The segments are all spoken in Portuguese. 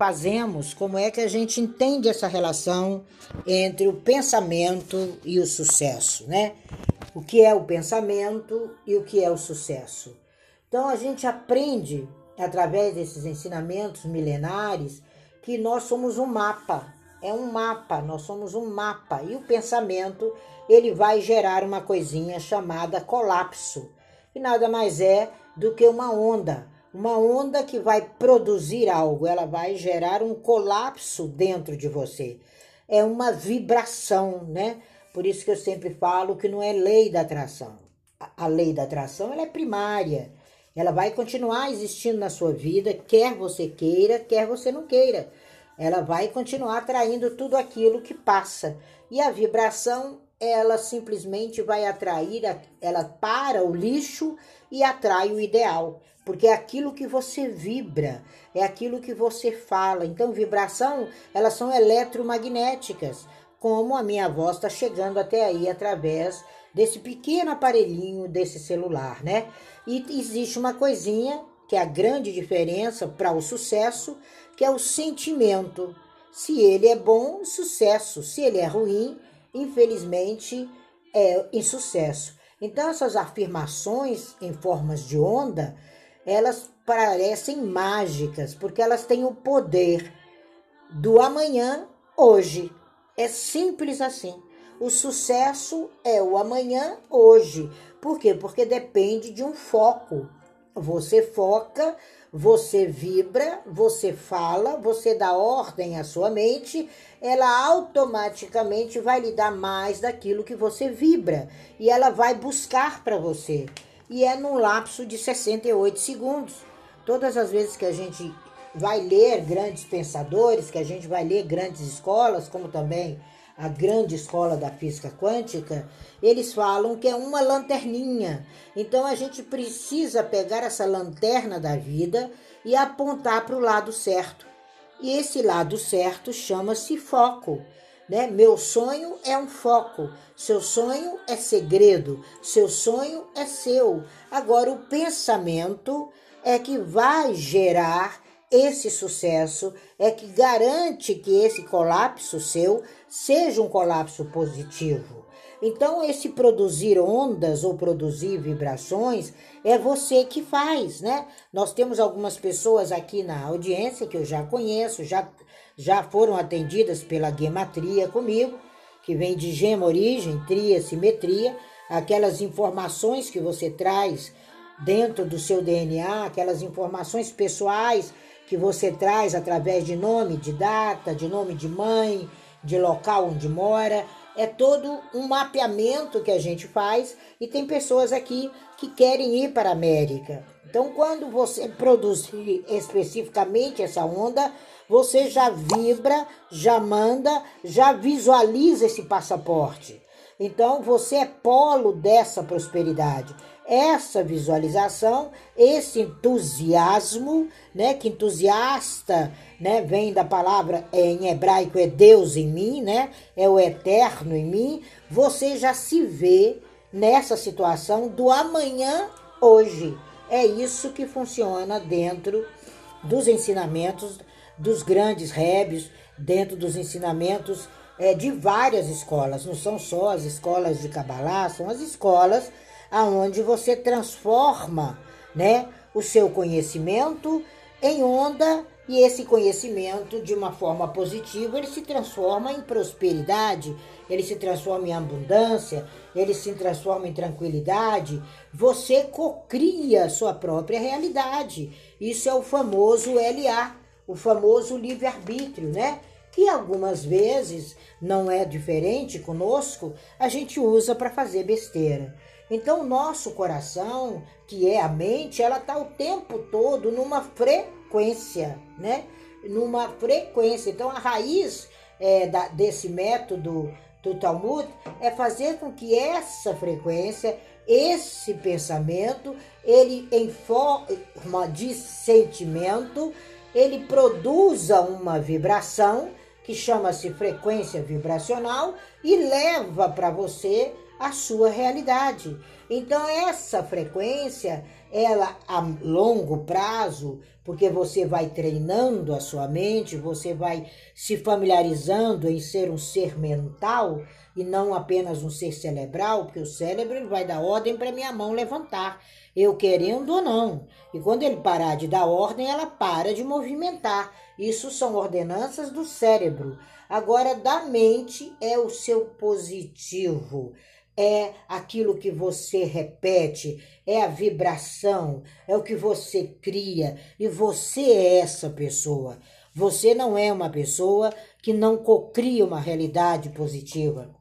fazemos, como é que a gente entende essa relação entre o pensamento e o sucesso, né? O que é o pensamento e o que é o sucesso. Então a gente aprende através desses ensinamentos milenares que nós somos um mapa, é um mapa, nós somos um mapa e o pensamento ele vai gerar uma coisinha chamada colapso, que nada mais é do que uma onda uma onda que vai produzir algo, ela vai gerar um colapso dentro de você. É uma vibração, né? Por isso que eu sempre falo que não é lei da atração. A lei da atração ela é primária. Ela vai continuar existindo na sua vida, quer você queira, quer você não queira. Ela vai continuar atraindo tudo aquilo que passa. E a vibração, ela simplesmente vai atrair, ela para o lixo e atrai o ideal porque é aquilo que você vibra, é aquilo que você fala. Então, vibração, elas são eletromagnéticas, como a minha voz está chegando até aí através desse pequeno aparelhinho desse celular, né? E existe uma coisinha que é a grande diferença para o sucesso, que é o sentimento. Se ele é bom, sucesso. Se ele é ruim, infelizmente, é insucesso. Então, essas afirmações em formas de onda, elas parecem mágicas, porque elas têm o poder do amanhã hoje. É simples assim. O sucesso é o amanhã hoje. Por quê? Porque depende de um foco. Você foca, você vibra, você fala, você dá ordem à sua mente, ela automaticamente vai lhe dar mais daquilo que você vibra e ela vai buscar para você e é num lapso de 68 segundos. Todas as vezes que a gente vai ler grandes pensadores, que a gente vai ler grandes escolas, como também a grande escola da física quântica, eles falam que é uma lanterninha. Então a gente precisa pegar essa lanterna da vida e apontar para o lado certo. E esse lado certo chama-se foco né? Meu sonho é um foco, seu sonho é segredo, seu sonho é seu. Agora, o pensamento é que vai gerar esse sucesso, é que garante que esse colapso seu seja um colapso positivo. Então, esse produzir ondas ou produzir vibrações é você que faz, né? Nós temos algumas pessoas aqui na audiência que eu já conheço, já já foram atendidas pela gematria comigo, que vem de gema origem, tria, simetria, aquelas informações que você traz dentro do seu DNA, aquelas informações pessoais que você traz através de nome, de data, de nome de mãe, de local onde mora. É todo um mapeamento que a gente faz e tem pessoas aqui que querem ir para a América. Então, quando você produzir especificamente essa onda, você já vibra, já manda, já visualiza esse passaporte. Então você é polo dessa prosperidade. Essa visualização, esse entusiasmo, né, que entusiasta, né, vem da palavra em hebraico é Deus em mim, né, é o eterno em mim. Você já se vê nessa situação do amanhã hoje. É isso que funciona dentro dos ensinamentos dos grandes rébios, dentro dos ensinamentos é, de várias escolas. Não são só as escolas de Kabbalah, são as escolas aonde você transforma né, o seu conhecimento em onda e esse conhecimento, de uma forma positiva, ele se transforma em prosperidade, ele se transforma em abundância, ele se transforma em tranquilidade. Você cocria sua própria realidade. Isso é o famoso LA, o famoso livre-arbítrio, né? Que algumas vezes não é diferente conosco, a gente usa para fazer besteira. Então, nosso coração, que é a mente, ela está o tempo todo numa frequência, né? Numa frequência. Então, a raiz é, da, desse método do Talmud é fazer com que essa frequência, esse pensamento, ele em forma de sentimento, ele produza uma vibração que chama-se frequência vibracional e leva para você a sua realidade. Então essa frequência ela a longo prazo, porque você vai treinando a sua mente, você vai se familiarizando em ser um ser mental e não apenas um ser cerebral, porque o cérebro vai dar ordem para minha mão levantar, eu querendo ou não. E quando ele parar de dar ordem, ela para de movimentar. Isso são ordenanças do cérebro. Agora, da mente é o seu positivo é aquilo que você repete, é a vibração, é o que você cria e você é essa pessoa. Você não é uma pessoa que não cocria uma realidade positiva.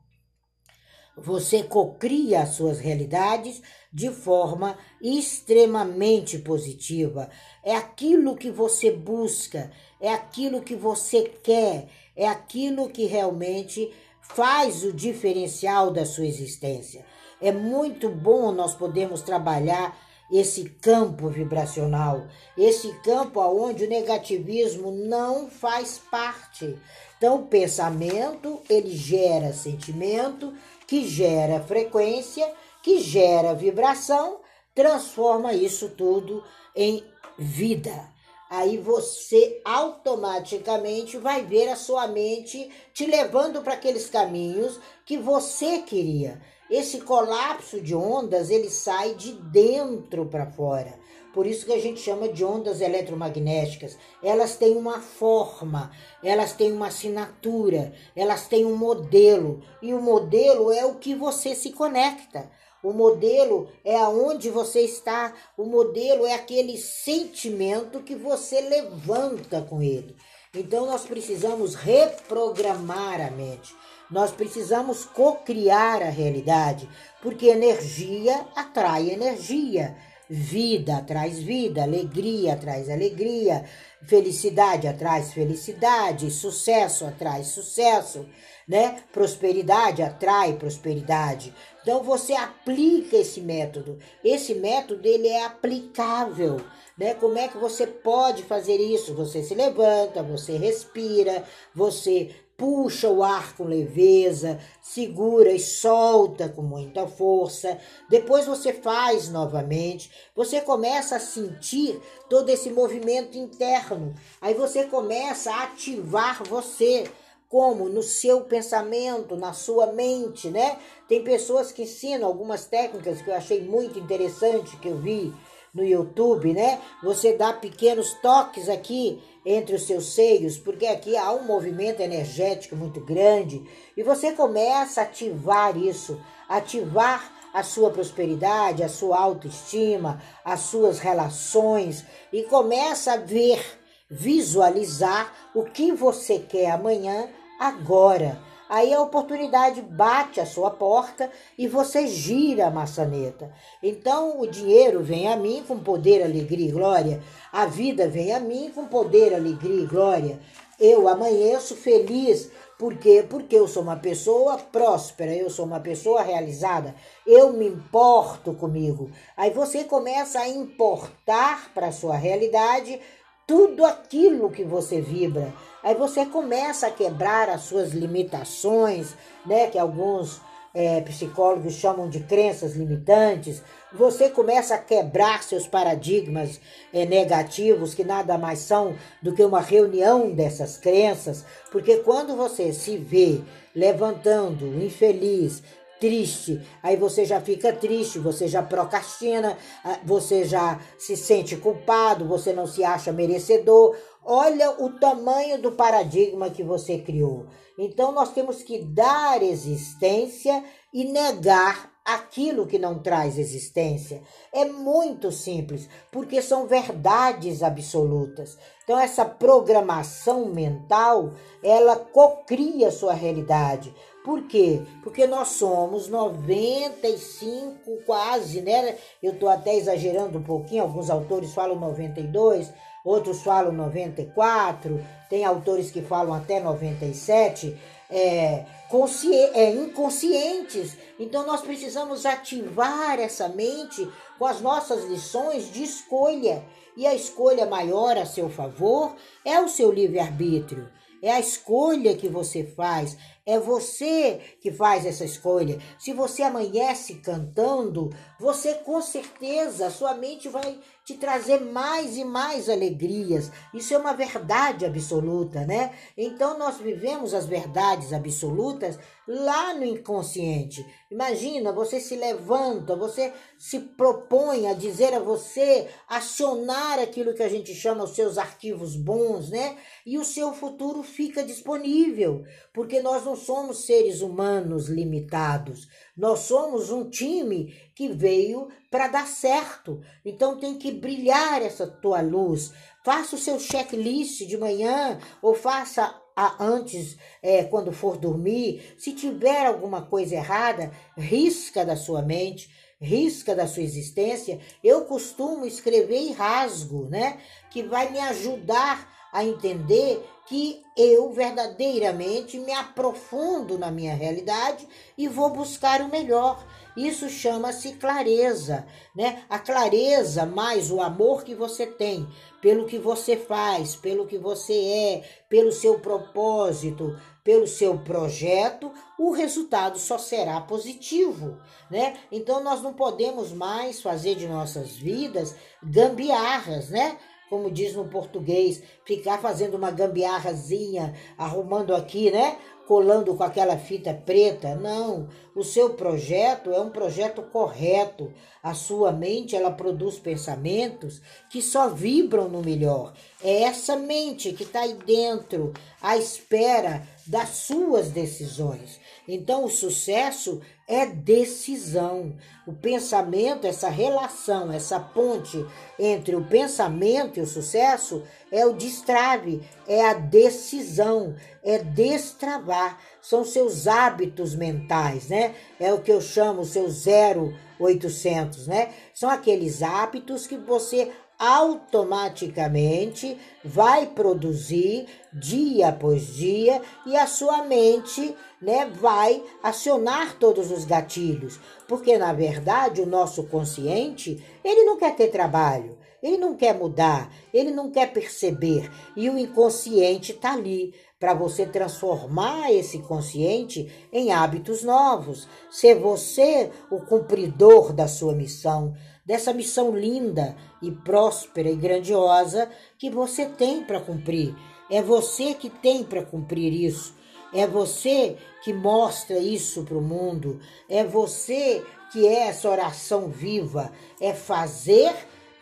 Você cocria as suas realidades de forma extremamente positiva. É aquilo que você busca, é aquilo que você quer, é aquilo que realmente faz o diferencial da sua existência. É muito bom nós podermos trabalhar esse campo vibracional, esse campo aonde o negativismo não faz parte. Então, o pensamento, ele gera sentimento, que gera frequência, que gera vibração, transforma isso tudo em vida aí você automaticamente vai ver a sua mente te levando para aqueles caminhos que você queria. Esse colapso de ondas, ele sai de dentro para fora. Por isso que a gente chama de ondas eletromagnéticas. Elas têm uma forma, elas têm uma assinatura, elas têm um modelo. E o modelo é o que você se conecta. O modelo é aonde você está, o modelo é aquele sentimento que você levanta com ele. Então nós precisamos reprogramar a mente. Nós precisamos co-criar a realidade, porque energia atrai energia. Vida traz vida, alegria traz alegria, felicidade atrai felicidade, sucesso atrai sucesso, né? Prosperidade atrai prosperidade. Então você aplica esse método. Esse método ele é aplicável, né? Como é que você pode fazer isso? Você se levanta, você respira, você puxa o ar com leveza, segura e solta com muita força. Depois você faz novamente, você começa a sentir todo esse movimento interno. Aí você começa a ativar você como no seu pensamento, na sua mente, né? Tem pessoas que ensinam algumas técnicas que eu achei muito interessante que eu vi no YouTube, né? Você dá pequenos toques aqui entre os seus seios, porque aqui há um movimento energético muito grande e você começa a ativar isso, ativar a sua prosperidade, a sua autoestima, as suas relações e começa a ver, visualizar o que você quer amanhã, agora. Aí a oportunidade bate a sua porta e você gira a maçaneta. Então o dinheiro vem a mim com poder, alegria e glória. A vida vem a mim com poder, alegria e glória. Eu amanheço feliz. Por quê? Porque eu sou uma pessoa próspera, eu sou uma pessoa realizada, eu me importo comigo. Aí você começa a importar para a sua realidade tudo aquilo que você vibra. Aí você começa a quebrar as suas limitações, né? Que alguns é, psicólogos chamam de crenças limitantes. Você começa a quebrar seus paradigmas é, negativos, que nada mais são do que uma reunião dessas crenças, porque quando você se vê levantando, infeliz, triste, aí você já fica triste, você já procrastina, ah, você já se sente culpado, você não se acha merecedor. Olha o tamanho do paradigma que você criou. Então nós temos que dar existência e negar aquilo que não traz existência. É muito simples, porque são verdades absolutas. Então essa programação mental, ela cocria sua realidade. Por quê? Porque nós somos 95 quase, né? Eu estou até exagerando um pouquinho, alguns autores falam 92, outros falam 94, tem autores que falam até 97, é, é, inconscientes. Então nós precisamos ativar essa mente com as nossas lições de escolha. E a escolha maior a seu favor é o seu livre-arbítrio. É a escolha que você faz, é você que faz essa escolha. Se você amanhece cantando, você com certeza, sua mente vai te trazer mais e mais alegrias. Isso é uma verdade absoluta, né? Então nós vivemos as verdades absolutas lá no inconsciente. Imagina, você se levanta, você se propõe a dizer a você, acionar aquilo que a gente chama os seus arquivos bons, né? E o seu futuro fica disponível, porque nós não somos seres humanos limitados. Nós somos um time que veio para dar certo. Então tem que brilhar essa tua luz. Faça o seu checklist de manhã ou faça antes, é, quando for dormir. Se tiver alguma coisa errada, risca da sua mente risca da sua existência, eu costumo escrever e rasgo, né? Que vai me ajudar a entender que eu verdadeiramente me aprofundo na minha realidade e vou buscar o melhor. Isso chama-se clareza, né? A clareza mais o amor que você tem pelo que você faz, pelo que você é, pelo seu propósito, pelo seu projeto, o resultado só será positivo, né? Então nós não podemos mais fazer de nossas vidas gambiarras, né? Como diz no português, ficar fazendo uma gambiarrazinha, arrumando aqui, né? Colando com aquela fita preta. Não, o seu projeto é um projeto correto. A sua mente, ela produz pensamentos que só vibram no melhor. É essa mente que está aí dentro, à espera das suas decisões. Então, o sucesso é decisão. O pensamento, essa relação, essa ponte entre o pensamento e o sucesso é o destrave, é a decisão, é destravar. São seus hábitos mentais, né? É o que eu chamo seu 0800, né? São aqueles hábitos que você automaticamente vai produzir dia após dia e a sua mente né, vai acionar todos os gatilhos, porque na verdade o nosso consciente, ele não quer ter trabalho, ele não quer mudar, ele não quer perceber, e o inconsciente está ali para você transformar esse consciente em hábitos novos, ser você o cumpridor da sua missão, dessa missão linda e próspera e grandiosa que você tem para cumprir. É você que tem para cumprir isso. É você que mostra isso para o mundo. É você que é essa oração viva. É fazer,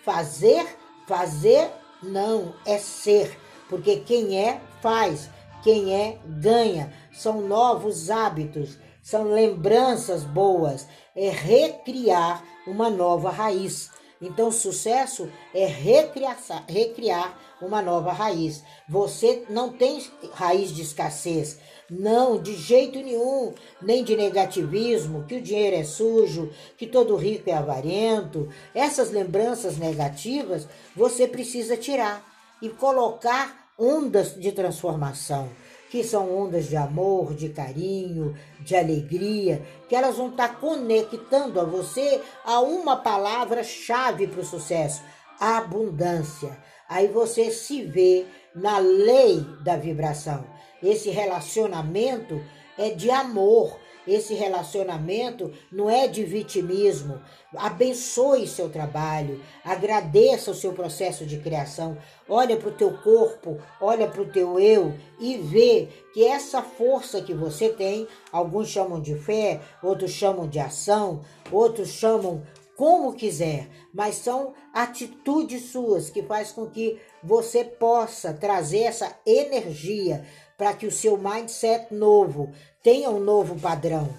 fazer, fazer. Não, é ser. Porque quem é, faz. Quem é, ganha. São novos hábitos, são lembranças boas. É recriar uma nova raiz. Então, sucesso é recriar, recriar uma nova raiz. Você não tem raiz de escassez. Não, de jeito nenhum, nem de negativismo, que o dinheiro é sujo, que todo rico é avarento. Essas lembranças negativas você precisa tirar e colocar ondas de transformação que são ondas de amor, de carinho, de alegria, que elas vão estar conectando a você a uma palavra-chave para o sucesso: abundância. Aí você se vê na lei da vibração. Esse relacionamento é de amor, esse relacionamento não é de vitimismo. Abençoe seu trabalho, agradeça o seu processo de criação. Olha para o teu corpo, olha para o teu eu e vê que essa força que você tem, alguns chamam de fé, outros chamam de ação, outros chamam como quiser, mas são atitudes suas que faz com que você possa trazer essa energia para que o seu mindset novo tenha um novo padrão,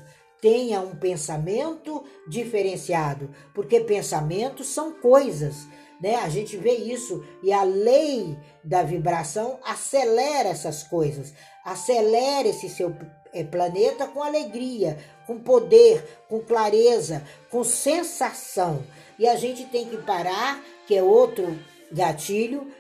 tenha um pensamento diferenciado, porque pensamentos são coisas, né? A gente vê isso e a lei da vibração acelera essas coisas, acelera esse seu eh, planeta com alegria, com poder, com clareza, com sensação. E a gente tem que parar, que é outro gatilho,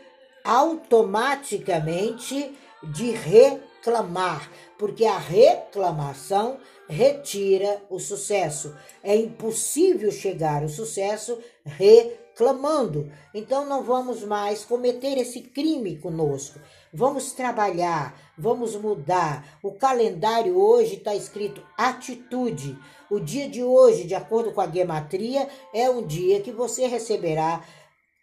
automaticamente de reclamar, porque a reclamação retira o sucesso. É impossível chegar ao sucesso reclamando. Então não vamos mais cometer esse crime conosco. vamos trabalhar, vamos mudar. O calendário hoje está escrito atitude. O dia de hoje, de acordo com a gematria, é um dia que você receberá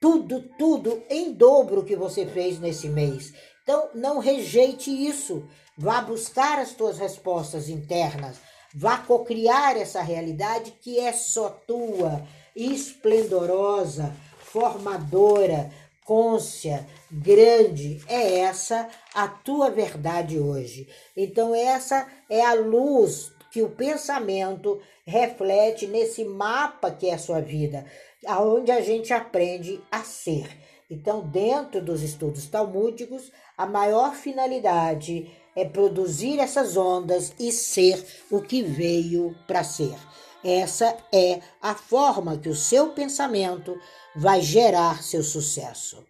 tudo, tudo em dobro que você fez nesse mês. Então, não rejeite isso. Vá buscar as tuas respostas internas. Vá cocriar essa realidade que é só tua, esplendorosa, formadora, côncia, grande. É essa a tua verdade hoje. Então, essa é a luz que o pensamento reflete nesse mapa que é a sua vida, aonde a gente aprende a ser. Então, dentro dos estudos talmúdicos, a maior finalidade é produzir essas ondas e ser o que veio para ser. Essa é a forma que o seu pensamento vai gerar seu sucesso.